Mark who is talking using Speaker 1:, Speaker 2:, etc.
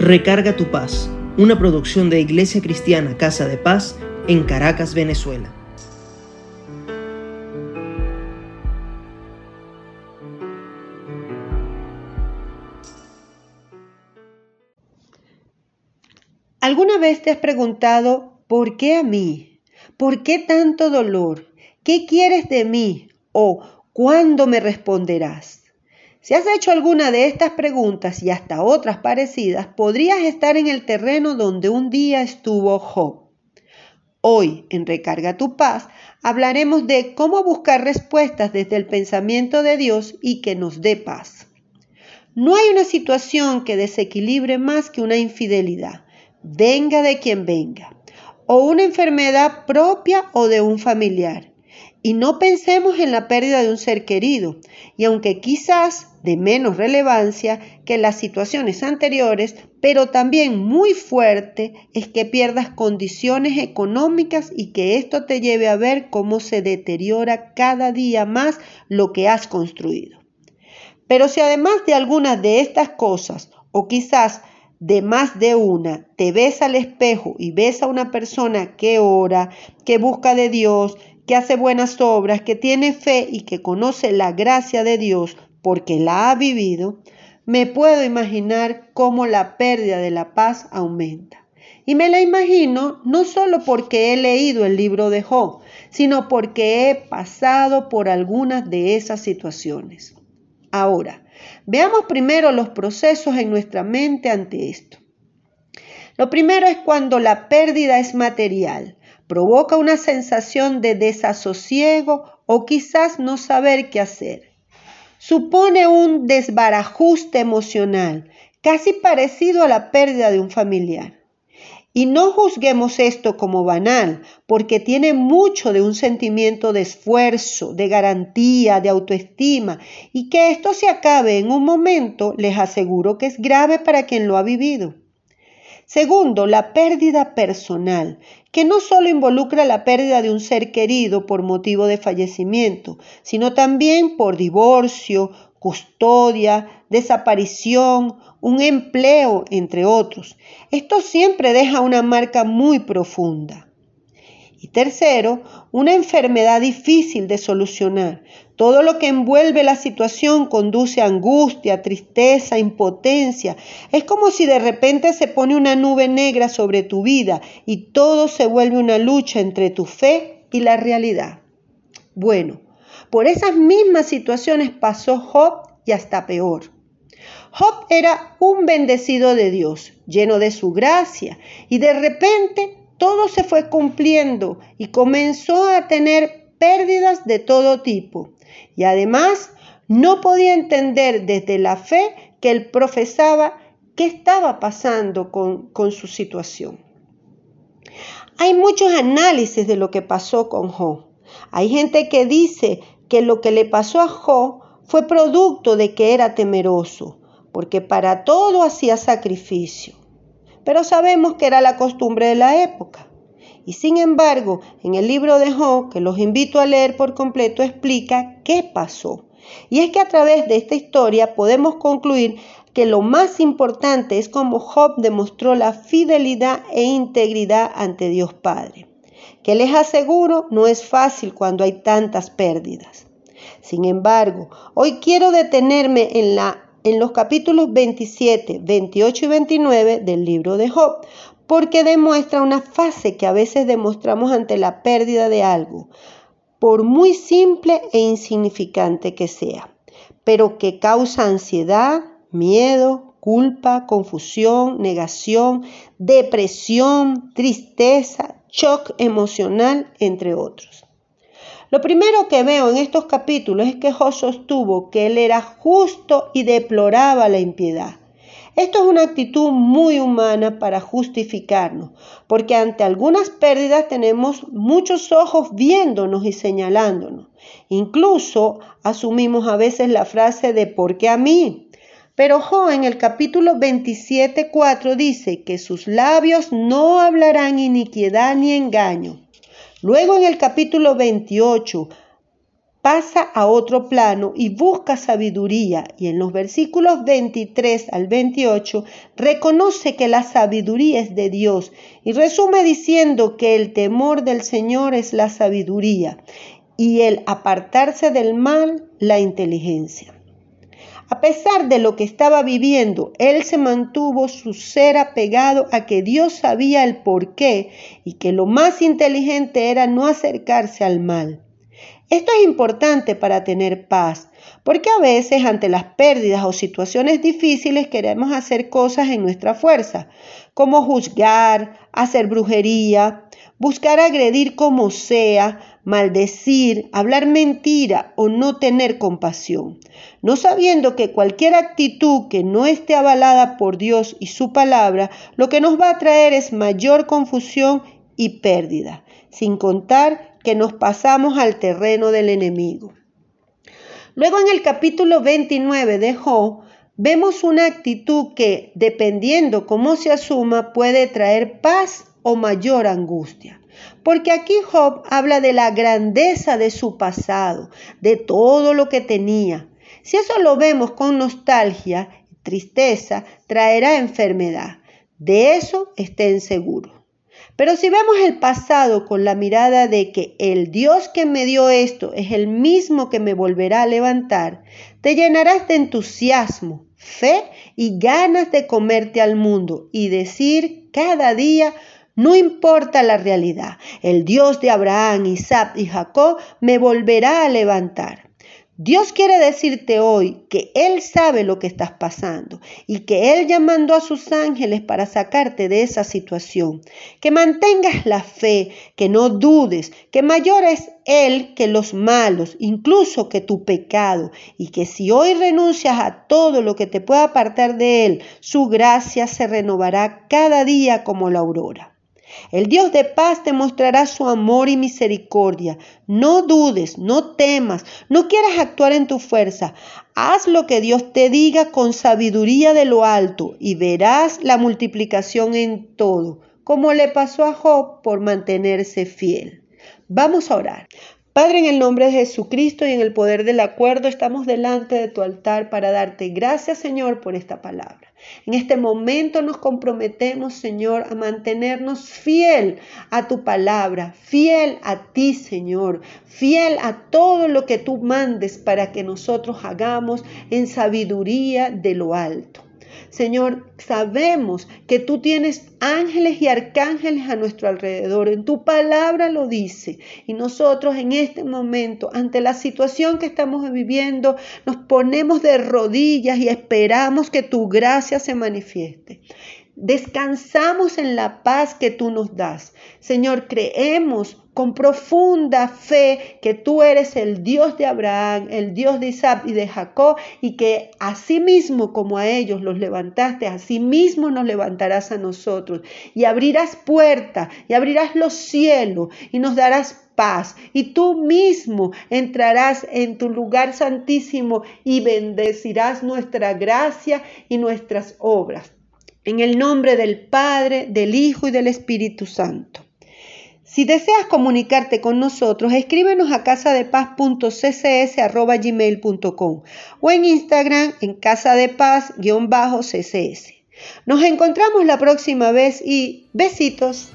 Speaker 1: Recarga tu paz, una producción de Iglesia Cristiana Casa de Paz en Caracas, Venezuela.
Speaker 2: ¿Alguna vez te has preguntado, ¿por qué a mí? ¿Por qué tanto dolor? ¿Qué quieres de mí? ¿O cuándo me responderás? Si has hecho alguna de estas preguntas y hasta otras parecidas, podrías estar en el terreno donde un día estuvo Job. Hoy, en Recarga tu paz, hablaremos de cómo buscar respuestas desde el pensamiento de Dios y que nos dé paz. No hay una situación que desequilibre más que una infidelidad, venga de quien venga, o una enfermedad propia o de un familiar. Y no pensemos en la pérdida de un ser querido, y aunque quizás de menos relevancia que las situaciones anteriores, pero también muy fuerte es que pierdas condiciones económicas y que esto te lleve a ver cómo se deteriora cada día más lo que has construido. Pero si además de algunas de estas cosas, o quizás de más de una, te ves al espejo y ves a una persona que ora, que busca de Dios, que hace buenas obras, que tiene fe y que conoce la gracia de Dios porque la ha vivido, me puedo imaginar cómo la pérdida de la paz aumenta. Y me la imagino no solo porque he leído el libro de Job, sino porque he pasado por algunas de esas situaciones. Ahora, veamos primero los procesos en nuestra mente ante esto. Lo primero es cuando la pérdida es material provoca una sensación de desasosiego o quizás no saber qué hacer. Supone un desbarajuste emocional, casi parecido a la pérdida de un familiar. Y no juzguemos esto como banal, porque tiene mucho de un sentimiento de esfuerzo, de garantía, de autoestima, y que esto se acabe en un momento, les aseguro que es grave para quien lo ha vivido. Segundo, la pérdida personal, que no solo involucra la pérdida de un ser querido por motivo de fallecimiento, sino también por divorcio, custodia, desaparición, un empleo, entre otros. Esto siempre deja una marca muy profunda. Y tercero, una enfermedad difícil de solucionar. Todo lo que envuelve la situación conduce a angustia, tristeza, impotencia. Es como si de repente se pone una nube negra sobre tu vida y todo se vuelve una lucha entre tu fe y la realidad. Bueno, por esas mismas situaciones pasó Job y hasta peor. Job era un bendecido de Dios, lleno de su gracia, y de repente todo se fue cumpliendo y comenzó a tener pérdidas de todo tipo. Y además no podía entender desde la fe que él profesaba qué estaba pasando con, su situación. Hay muchos análisis de lo que pasó con Job. Hay gente que dice que lo que le pasó a Job fue producto de que era temeroso, porque para todo hacía sacrificio pero sabemos que era la costumbre de la época. Y sin embargo, en el libro de Job, que los invito a leer por completo, explica qué pasó. Y es que a través de esta historia podemos concluir que lo más importante es cómo Job demostró la fidelidad e integridad ante Dios Padre. Que les aseguro no es fácil cuando hay tantas pérdidas. Sin embargo, hoy quiero detenerme en la en los capítulos 27, 28 y 29 del libro de Job, porque demuestra una fase que a veces demostramos ante la pérdida de algo, por muy simple e insignificante que sea, pero que causa ansiedad, miedo, culpa, confusión, negación, depresión, tristeza, shock emocional, entre otros. Lo primero que veo en estos capítulos es que Job sostuvo que él era justo y deploraba la impiedad. Esto es una actitud muy humana para justificarnos, porque ante algunas pérdidas tenemos muchos ojos viéndonos y señalándonos. Incluso asumimos a veces la frase de ¿por qué a mí? Pero Job en el capítulo 27.4 dice que sus labios no hablarán iniquidad ni engaño. Luego en el capítulo 28, pasa a otro plano y busca sabiduría y en los versículos 23 al 28 reconoce que la sabiduría es de Dios y resume diciendo que el temor del Señor es la sabiduría y el apartarse del mal la inteligencia. A pesar de lo que estaba viviendo, él se mantuvo su ser apegado a que Dios sabía el porqué y que lo más inteligente era no acercarse al mal. Esto es importante para tener paz, porque a veces ante las pérdidas o situaciones difíciles queremos hacer cosas en nuestra fuerza, como juzgar, hacer brujería, buscar agredir como sea, maldecir, hablar mentira o no tener compasión, no sabiendo que cualquier actitud que no esté avalada por Dios y su palabra, lo que nos va a traer es mayor confusión y pérdida, sin contar que nos pasamos al terreno del enemigo. Luego en el capítulo 29 de Job, vemos una actitud que, dependiendo cómo se asuma, puede traer paz o mayor angustia. Porque aquí Job habla de la grandeza de su pasado, de todo lo que tenía. Si eso lo vemos con nostalgia, tristeza, traerá enfermedad. De eso estén seguros. Pero si vemos el pasado con la mirada de que el Dios que me dio esto es el mismo que me volverá a levantar, te llenarás de entusiasmo, fe y ganas de comerte al mundo y decir cada día, no importa la realidad, el Dios de Abraham, Isaac y Jacob me volverá a levantar. Dios quiere decirte hoy que Él sabe lo que estás pasando y que Él ya mandó a sus ángeles para sacarte de esa situación. Que mantengas la fe, que no dudes, que mayor es Él que los malos, incluso que tu pecado, y que si hoy renuncias a todo lo que te pueda apartar de Él, su gracia se renovará cada día como la aurora. El Dios de paz te mostrará su amor y misericordia. No dudes, no temas, no quieras actuar en tu fuerza. Haz lo que Dios te diga con sabiduría de lo alto y verás la multiplicación en todo, como le pasó a Job por mantenerse fiel. Vamos a orar. Padre, en el nombre de Jesucristo y en el poder del acuerdo, estamos delante de tu altar para darte gracias, Señor, por esta palabra. En este momento nos comprometemos, Señor, a mantenernos fiel a tu palabra, fiel a ti, Señor, fiel a todo lo que tú mandes para que nosotros hagamos en sabiduría de lo alto. Señor, sabemos que tú tienes ángeles y arcángeles a nuestro alrededor. En tu palabra lo dice. Y nosotros en este momento, ante la situación que estamos viviendo, nos ponemos de rodillas y esperamos que tu gracia se manifieste. Descansamos en la paz que tú nos das. Señor, creemos con profunda fe que tú eres el Dios de Abraham, el Dios de Isaac y de Jacob, y que así mismo como a ellos los levantaste, así mismo nos levantarás a nosotros, y abrirás puertas, y abrirás los cielos, y nos darás paz, y tú mismo entrarás en tu lugar santísimo y bendecirás nuestra gracia y nuestras obras. En el nombre del Padre, del Hijo y del Espíritu Santo. Si deseas comunicarte con nosotros, escríbenos a casadepaz.ccs.gmail.com o en Instagram en casadepaz-ccs. Nos encontramos la próxima vez y besitos.